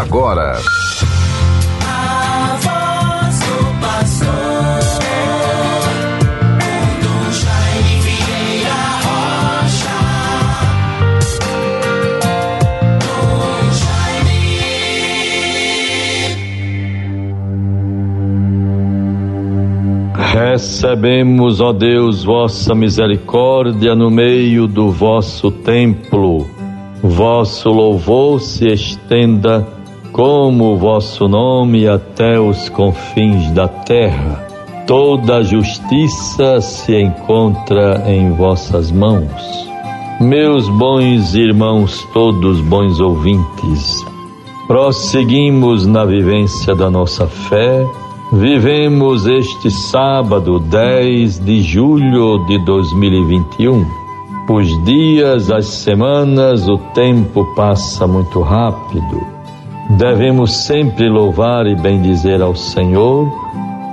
agora. Recebemos, ó Deus, vossa misericórdia no meio do vosso templo. Vosso louvor se estenda como o vosso nome até os confins da terra. Toda justiça se encontra em vossas mãos. Meus bons irmãos, todos bons ouvintes, prosseguimos na vivência da nossa fé. Vivemos este sábado 10 de julho de 2021. Os dias, as semanas, o tempo passa muito rápido. Devemos sempre louvar e bendizer ao Senhor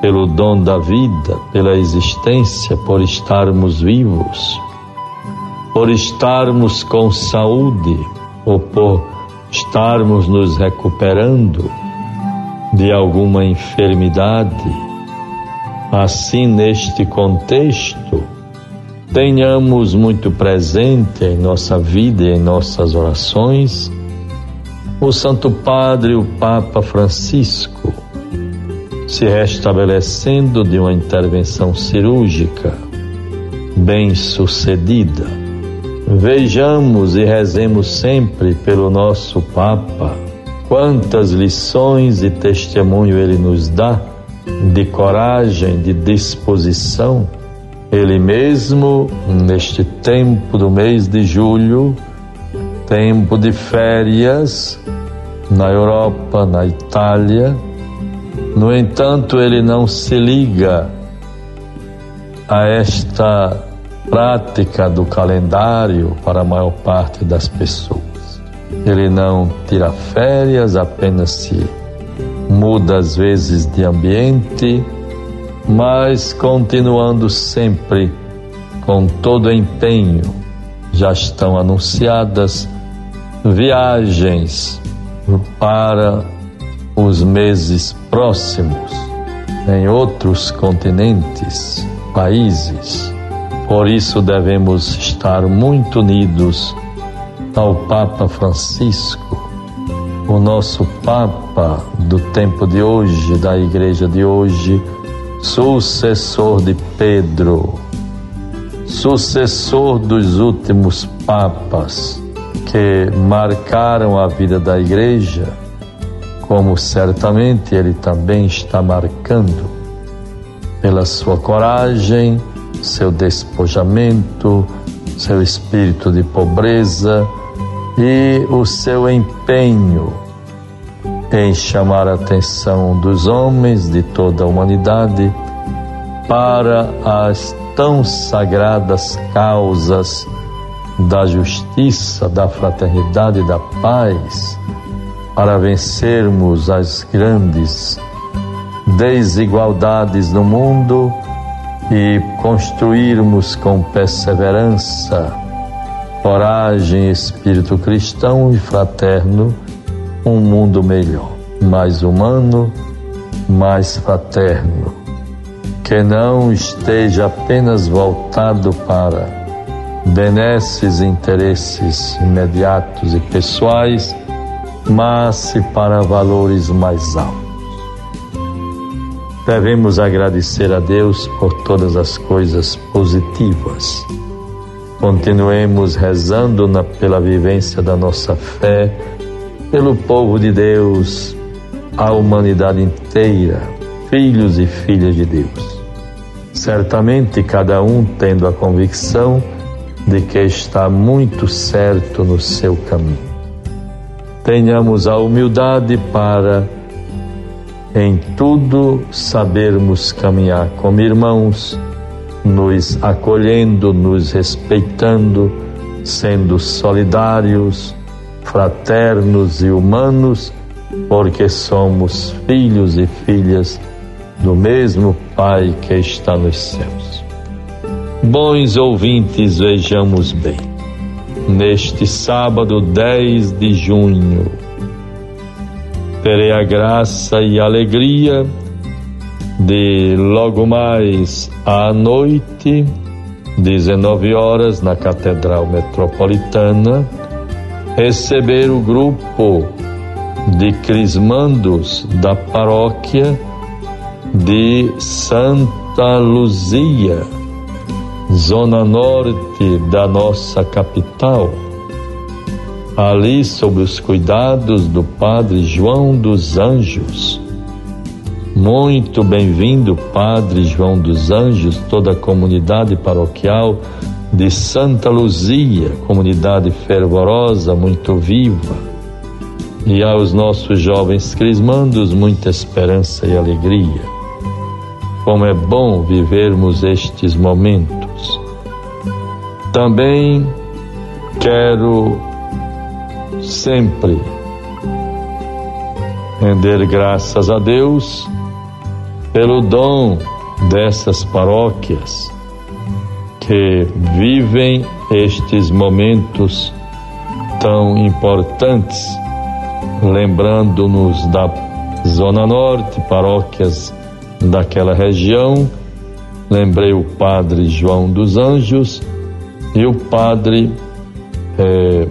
pelo dom da vida, pela existência, por estarmos vivos, por estarmos com saúde ou por estarmos nos recuperando de alguma enfermidade. Assim, neste contexto, tenhamos muito presente em nossa vida e em nossas orações o Santo Padre, o Papa Francisco, se restabelecendo de uma intervenção cirúrgica bem sucedida. Vejamos e rezemos sempre pelo nosso Papa Quantas lições e testemunho ele nos dá de coragem, de disposição. Ele mesmo, neste tempo do mês de julho, tempo de férias na Europa, na Itália, no entanto, ele não se liga a esta prática do calendário para a maior parte das pessoas. Ele não tira férias, apenas se muda às vezes de ambiente, mas continuando sempre com todo empenho. Já estão anunciadas viagens para os meses próximos em outros continentes, países. Por isso devemos estar muito unidos ao Papa Francisco, o nosso Papa do tempo de hoje, da igreja de hoje, sucessor de Pedro, sucessor dos últimos papas que marcaram a vida da igreja, como certamente ele também está marcando pela sua coragem, seu despojamento, seu espírito de pobreza, e o seu empenho em chamar a atenção dos homens de toda a humanidade para as tão sagradas causas da justiça, da fraternidade e da paz, para vencermos as grandes desigualdades no mundo e construirmos com perseverança coragem, espírito cristão e fraterno, um mundo melhor, mais humano, mais fraterno, que não esteja apenas voltado para benesses interesses imediatos e pessoais, mas para valores mais altos. Devemos agradecer a Deus por todas as coisas positivas Continuemos rezando na, pela vivência da nossa fé, pelo povo de Deus, a humanidade inteira, filhos e filhas de Deus. Certamente cada um tendo a convicção de que está muito certo no seu caminho. Tenhamos a humildade para, em tudo, sabermos caminhar como irmãos nos acolhendo, nos respeitando, sendo solidários, fraternos e humanos, porque somos filhos e filhas do mesmo Pai que está nos céus. Bons ouvintes, vejamos bem. Neste sábado 10 de junho, terei a graça e a alegria de logo mais à noite, 19 horas, na Catedral Metropolitana, receber o grupo de crismandos da paróquia de Santa Luzia, zona norte da nossa capital, ali sob os cuidados do Padre João dos Anjos. Muito bem-vindo, Padre João dos Anjos, toda a comunidade paroquial de Santa Luzia, comunidade fervorosa, muito viva. E aos nossos jovens crismandos, muita esperança e alegria. Como é bom vivermos estes momentos. Também quero sempre render graças a Deus pelo dom dessas paróquias que vivem estes momentos tão importantes, lembrando-nos da Zona Norte, paróquias daquela região. Lembrei o Padre João dos Anjos e o Padre é,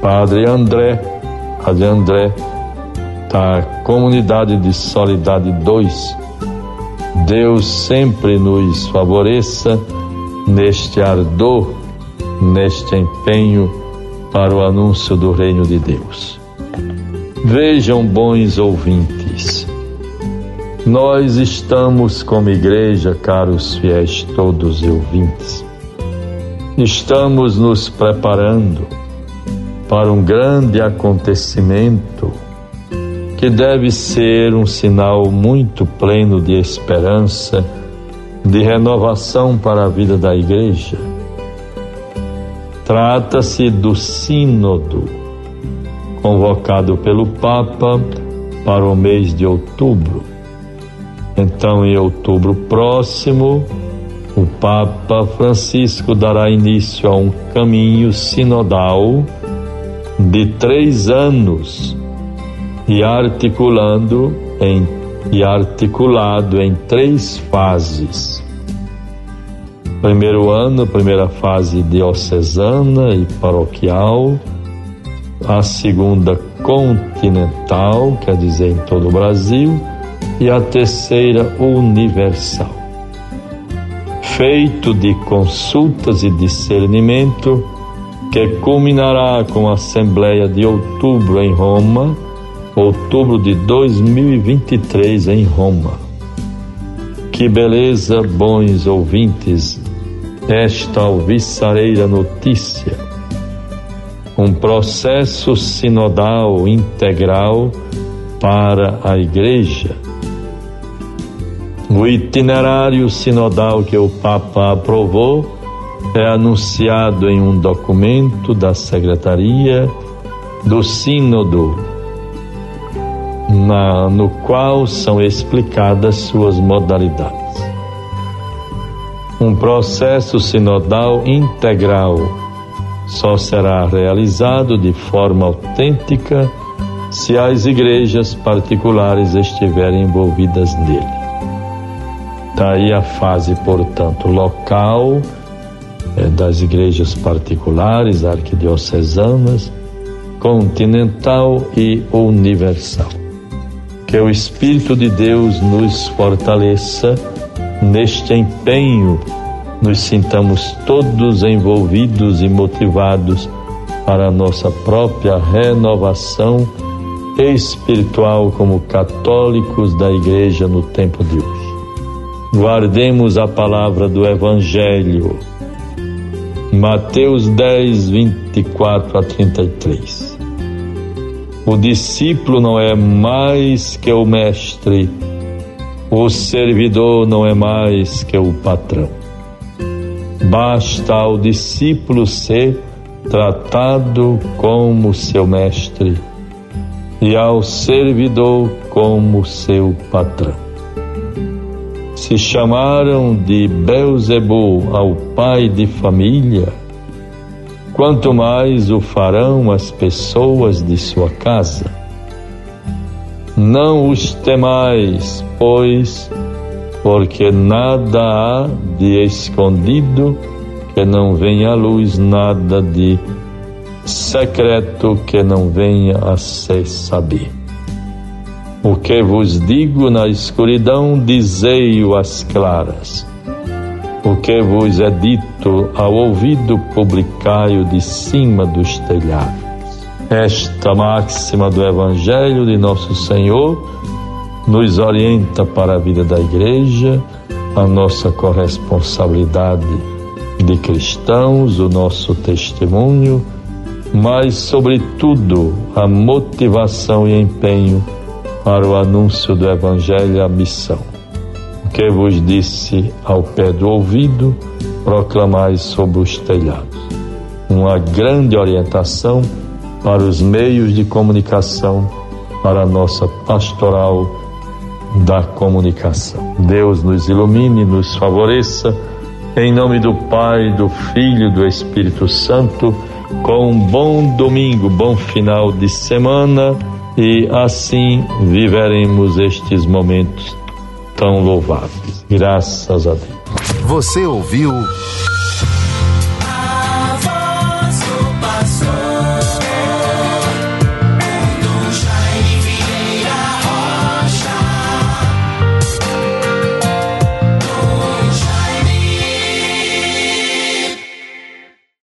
Padre André, Padre André da Comunidade de Solidade 2 Deus sempre nos favoreça neste ardor, neste empenho para o anúncio do Reino de Deus. Vejam, bons ouvintes, nós estamos como igreja, caros fiéis todos e ouvintes, estamos nos preparando para um grande acontecimento que deve ser um sinal muito pleno de esperança, de renovação para a vida da Igreja. Trata-se do Sínodo, convocado pelo Papa para o mês de outubro. Então, em outubro próximo, o Papa Francisco dará início a um caminho sinodal de três anos e articulando em e articulado em três fases. Primeiro ano, primeira fase diocesana e paroquial, a segunda continental, quer dizer em todo o Brasil, e a terceira universal. Feito de consultas e discernimento, que culminará com a Assembleia de Outubro em Roma outubro de 2023 em Roma. Que beleza, bons ouvintes, esta alvissareira notícia. Um processo sinodal integral para a Igreja. O itinerário sinodal que o Papa aprovou é anunciado em um documento da Secretaria do Sínodo na, no qual são explicadas suas modalidades. Um processo sinodal integral só será realizado de forma autêntica se as igrejas particulares estiverem envolvidas nele. Daí a fase, portanto, local é, das igrejas particulares, arquidiocesanas, continental e universal. Que o Espírito de Deus nos fortaleça neste empenho, nos sintamos todos envolvidos e motivados para a nossa própria renovação espiritual como católicos da Igreja no tempo de hoje. Guardemos a palavra do Evangelho. Mateus 10, 24 a 33. O discípulo não é mais que o mestre, o servidor não é mais que o patrão. Basta ao discípulo ser tratado como seu mestre e ao servidor como seu patrão. Se chamaram de Beuzebu ao pai de família, quanto mais o farão as pessoas de sua casa. Não os temais, pois, porque nada há de escondido que não venha à luz, nada de secreto que não venha a se saber. O que vos digo na escuridão, dizei-o às claras. O que vos é dito ao ouvido, publicai-o de cima dos telhados. Esta máxima do Evangelho de Nosso Senhor nos orienta para a vida da Igreja, a nossa corresponsabilidade de cristãos, o nosso testemunho, mas, sobretudo, a motivação e empenho para o anúncio do Evangelho e a missão. O que vos disse ao pé do ouvido, proclamai sobre os telhados. Uma grande orientação para os meios de comunicação, para a nossa pastoral da comunicação. Deus nos ilumine, nos favoreça, em nome do Pai, do Filho do Espírito Santo, com um bom domingo, bom final de semana e assim viveremos estes momentos tão louváveis. Graças a Deus. Você ouviu